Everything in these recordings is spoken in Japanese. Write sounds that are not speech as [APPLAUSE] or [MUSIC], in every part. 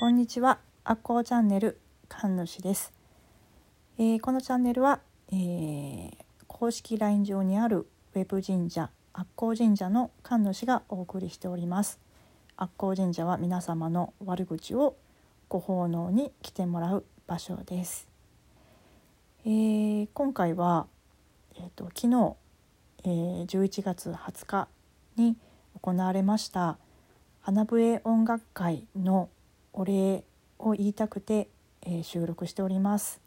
こんにちは、アッコーチャンネル神主です、えーこのチャンネルは、えー公式 LINE 上にあるウェブ神社アッコー神社の神主がお送りしております。アッコー神社は皆様の悪口をご奉納に来てもらう場所です、えー今回は、えー、と昨日、えー11月20日に行われました花笛音楽会のお礼を言いたくて、えー収録しております。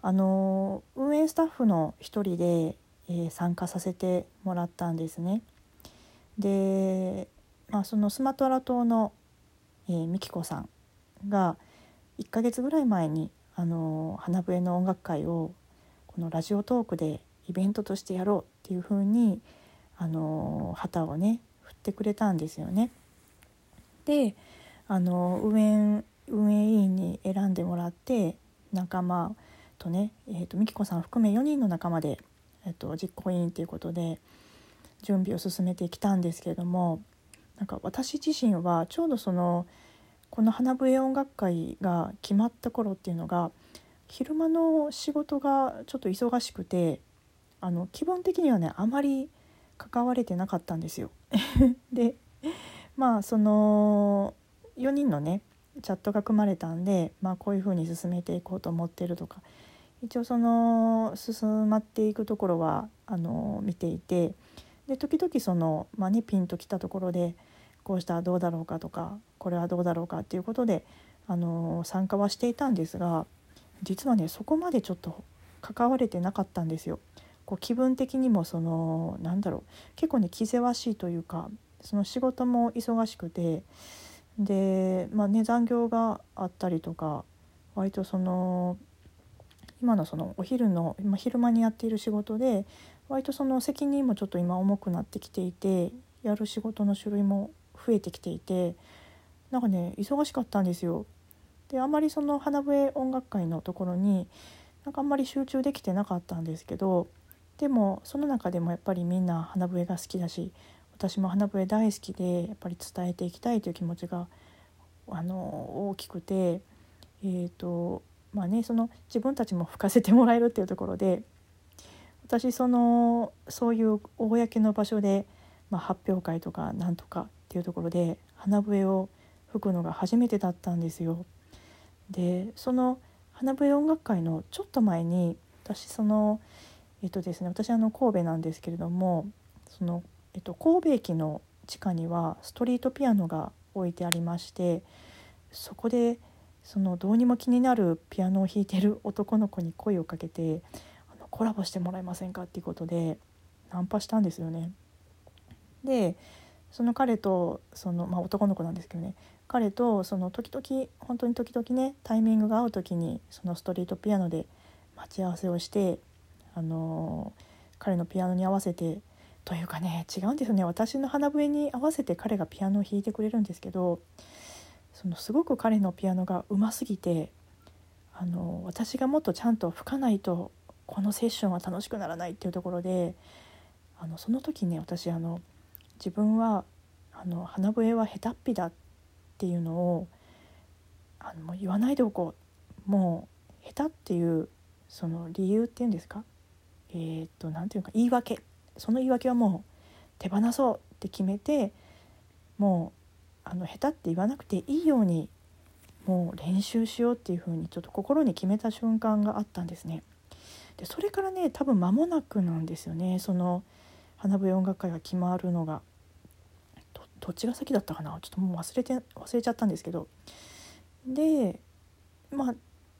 あの運営スタッフの一人で、えー参加させてもらったんですね。で、まあ、そのスマトラ島の、えー、みきこさんが1ヶ月ぐらい前に、あの花笛の音楽会をこのラジオトークでイベントとしてやろうっていう風に、あの旗をね振ってくれたんですよね。であの運営運営委員に選んでもらって仲間とね、えー、と美紀子さん含め4人の仲間で、えー、と実行委員ということで準備を進めてきたんですけれどもなんか私自身はちょうどそのこの花笛音楽会が決まった頃っていうのが昼間の仕事がちょっと忙しくてあの気分的にはねあまり関われてなかったんですよ。[LAUGHS] でまあその4人のねチャットが組まれたんで、まあ、こういうふうに進めていこうと思ってるとか一応その進まっていくところはあの見ていてで時々その、まあね、ピンときたところでこうしたらどうだろうかとかこれはどうだろうかっていうことであの参加はしていたんですが実はねそこまでちょっと関われてなかったんですよ。こう気分的にもそのなんだろう結構ね気ぜわしいというかその仕事も忙しくてでまあね残業があったりとか割とその今のそのお昼の、まあ、昼間にやっている仕事で割とその責任もちょっと今重くなってきていてやる仕事の種類も増えてきていてなんかね忙しかったんですよ。であんまりその花笛音楽会のところになんかあんまり集中できてなかったんですけどでもその中でもやっぱりみんな花笛が好きだし私も花笛大好きでやっぱり伝えていきたいという気持ちがあの大きくてえーとまあねその自分たちも吹かせてもらえるっていうところで私そのそういう公の場所で、まあ、発表会とかなんとかっていうところで花笛を吹くのが初めてだったんですよ。でその花笛音楽会のちょっと前に私そのえっとですね私あの神戸なんですけれどもその、えっと、神戸駅の地下にはストリートピアノが置いてありましてそこでそのどうにも気になるピアノを弾いてる男の子に声をかけてあのコラボしてもらえませんかっていうことでナンパしたんですよね。でその彼とその、まあ、男の子なんですけどね彼とその時々本当に時々ねタイミングが合う時にそのストリートピアノで待ち合わせをしてあの彼のピアノに合わせてというかね違うんですよね。私の花笛に合わせて彼がピアノを弾いてくれるんですけどそのすごく彼のピアノがうますぎてあの私がもっとちゃんと吹かないとこのセッションは楽しくならないっていうところであのその時ね私あの自分はあの花笛は下手っぴだっていうのをあのもう言わないでおこう。もう下手っていうその理由っていうんですか？えーっと何ていうか言い訳。その言い訳はもう手放そうって決めてもうあの下手って言わなくていいようにもう練習しようっていうふうにちょっと心に決めた瞬間があったんですね。でそれからね多分間もなくなんですよね。その花笛音楽会が決まるのが。どどっちが先だったかな？ちょっともう忘れて忘れちゃったんですけど。でまあ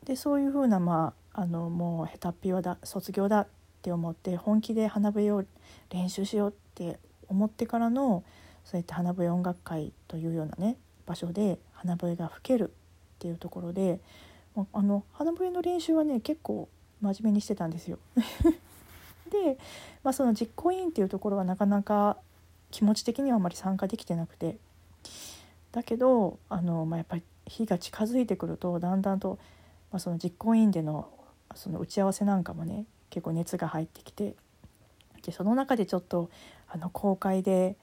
でそういうふうなまああのもう下手っぴはだ卒業だっって思って本気で花笛を練習しようって思ってからのそうやって花笛音楽会というようなね場所で花笛が吹けるっていうところでまああの花笛の練習はね結構真面目にしてたんですよ。[LAUGHS] で、まあ、その実行委員っていうところはなかなか気持ち的にはあまり参加できてなくてだけどあの、まあ、やっぱり日が近づいてくるとだんだんと、まあ、その実行委員でのその打ち合わせなんかもね結構熱が入ってきてでその中でちょっとあの公開で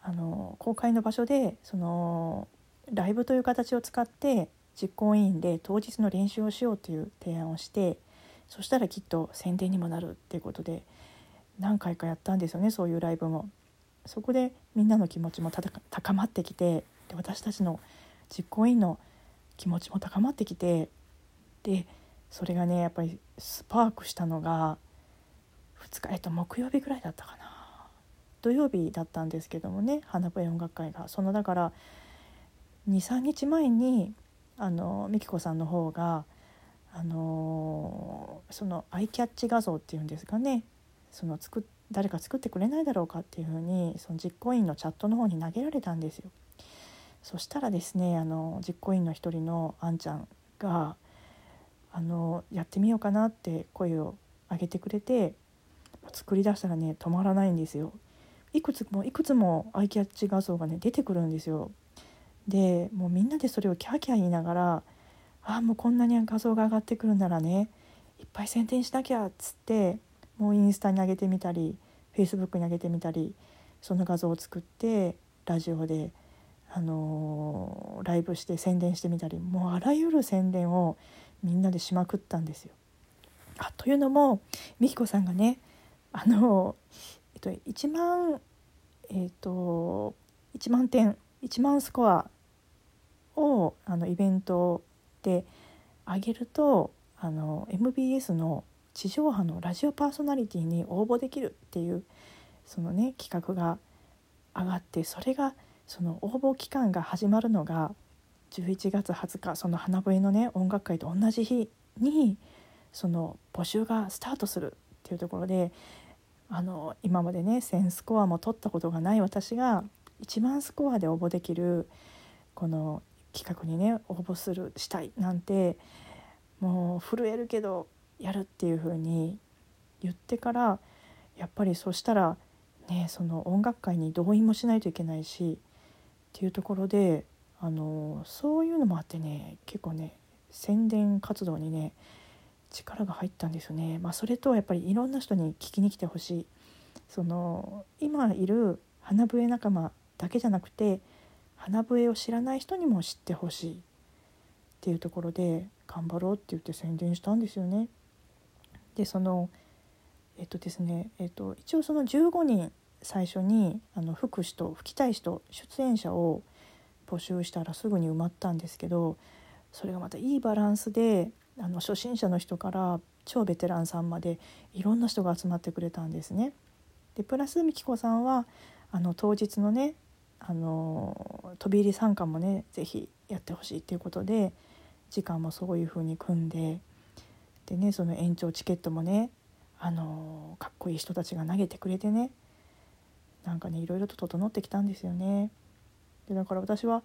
あの公開の場所でそのライブという形を使って実行委員で当日の練習をしようという提案をしてそしたらきっと宣伝にもなるっていうことで何回かやったんですよねそういうライブも。そこでみんなの気持ちも高まってきてで私たちの実行委員の気持ちも高まってきてでそれがねやっぱりスパークしたのが2日えっと木曜日ぐらいだったかな。土曜日だったんですけどもね花笛音楽会が。そのだから23日前にあの美紀子さんの方があのそのアイキャッチ画像っていうんですかね。その作誰か作ってくれないだろうかっていうふうにその実行委員のチャットの方に投げられたんですよ。そしたらですねあの実行委員の一人のあんちゃんがあのやってみようかなって声を上げてくれて作り出したらね止まらないんですよ。いくつもいくつもアイキャッチ画像がね出てくるんですよ。でもうみんなでそれをキャーキャー言いながらああもうこんなに画像が上がってくるならねいっぱい宣伝しなきゃっつってもうインスタに上げてみたりフェイスブックに上げてみたりその画像を作ってラジオで、あのー、ライブして宣伝してみたりもうあらゆる宣伝をみんなでしまくったんですよ。あというのも美紀子さんがねあのえっと1万えっと1万点1万スコアをあのイベントで上げるとあの MBS の地上波のラジオパーソナリティに応募できるっていうそのね企画が上がってそれがその応募期間が始まるのが11月20日その花笛のね音楽会と同じ日にその募集がスタートするっていうところであの今までね1,000スコアも取ったことがない私が1万スコアで応募できるこの企画にね応募するしたいなんてもう震えるけどやるっていう風に言ってからやっぱりそしたらねその音楽会に動員もしないといけないしっていうところであのそういうのもあってね結構ね宣伝活動にね力が入ったんですよね。まあ、それとやっぱりいろんな人に聞きに来てほしいその今いる花笛仲間だけじゃなくて花笛を知らない人にも知ってほしいっていうところで頑張ろうって言って宣伝したんですよね。でそのえっとですね、えっと、一応その15人最初にあの吹く人吹きたい人出演者を募集したらすぐに埋まったんですけどそれがまたいいバランスであの初心者の人から超ベテランさんまでいろんな人が集まってくれたんですね。でプラス美紀子さんはあの当日のねあの飛び入り参加もね是非やってほしいっていうことで時間もそういう風に組んででねその延長チケットもねあのかっこいい人たちが投げてくれてねなんかねいろいろと整ってきたんですよね。でだから私は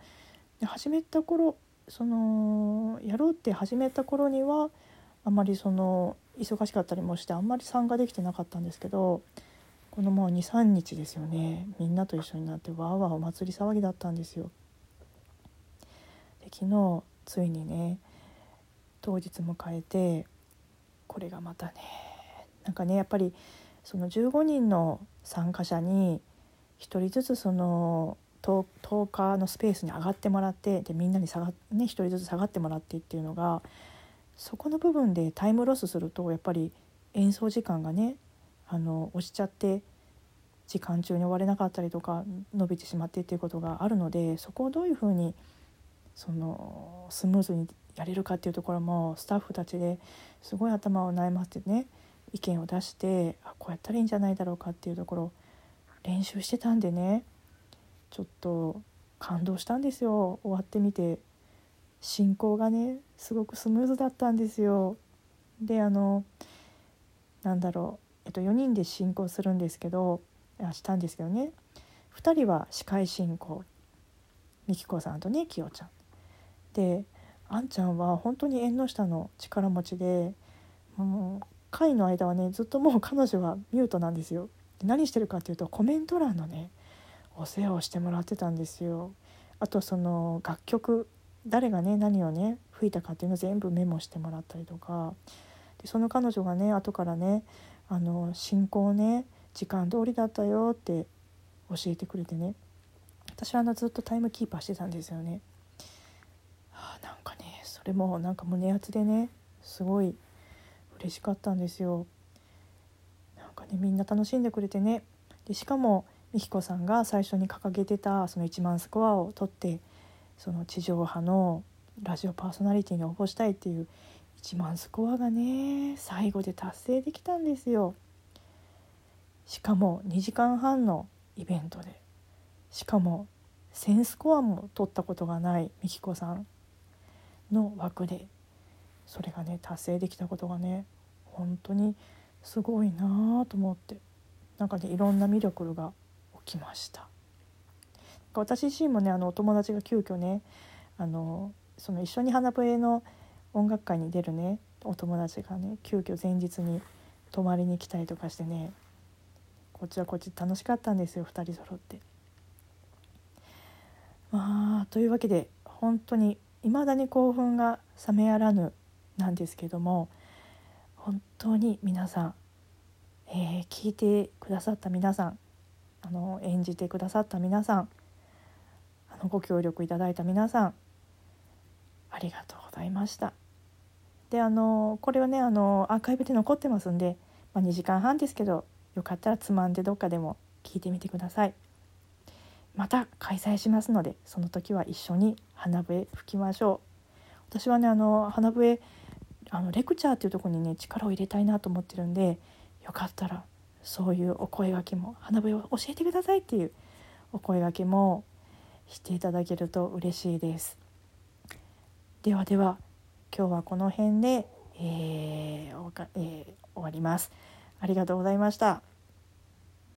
始めた頃そのやろうって始めた頃にはあんまりその忙しかったりもしてあんまり参加できてなかったんですけどこのもう23日ですよねみんなと一緒になってわーわーお祭り騒ぎだったんですよ。で昨日ついにね当日迎えてこれがまたねなんかねやっぱりその15人の参加者に1人ずつその10日のスペースに上がってもらってでみんなに下が、ね、1人ずつ下がってもらってっていうのがそこの部分でタイムロスするとやっぱり演奏時間がねあの押しちゃって時間中に終われなかったりとか伸びてしまってっていうことがあるのでそこをどういうふうにそのスムーズにやれるかっていうところもスタッフたちですごい頭を悩ませてね意見を出してあこうやったらいいんじゃないだろうかっていうところ練習してたんでね。ちょっと感動したんですよ。終わってみて。進行がねすごくスムーズだったんですよ。であのなんだろう、えっと、4人で進行するんですけどしたんですけどね。2人は司会進行。美紀子さんとねきよちゃん。であんちゃんは本当に縁の下の力持ちでもう会の間はねずっともう [LAUGHS] 彼女はミュートなんですよ。何してるかっていうとコメント欄のねお世話をしてもらってたんですよ。あとその楽曲誰がね何をね吹いたかっていうのを全部メモしてもらったりとかでその彼女がね後からねあの進行ね時間通りだったよって教えてくれてね私はあのずっとタイムキーパーしてたんですよね。それもなんか胸熱でねすごい嬉しかったんですよ。なんかねみんな楽しんでくれてねでしかも美紀子さんが最初に掲げてたその1万スコアを取ってその地上波のラジオパーソナリティに応募したいっていう1万スコアがね最後で達成できたんですよ。しかも2時間半のイベントでしかも1,000スコアも取ったことがない美紀子さんの枠でそれがね達成できたことがね本当にすごいなと思ってなんかねいろんな魅力が起きました私自身もねあのお友達が急遽ねあのその一緒に花笛の音楽会に出るねお友達がね急遽前日に泊まりに来たりとかしてねこっちはこっち楽しかったんですよ2人揃って。まあというわけで本当に未だに興奮が冷めやらぬなんですけども本当に皆さん、えー、聞いてくださった皆さんあの演じてくださった皆さんあのご協力いただいた皆さんありがとうございました。であのこれはねあのアーカイブで残ってますんで、まあ、2時間半ですけどよかったらつまんでどっかでも聞いてみてください。また開催しますのでその時は一緒に花笛吹きましょう私はねあの花笛あのレクチャーっていうとこにね力を入れたいなと思ってるんでよかったらそういうお声がけも花笛を教えてくださいっていうお声がけもしていただけると嬉しいですではでは今日はこの辺で、えーえー、終わりますありがとうございました。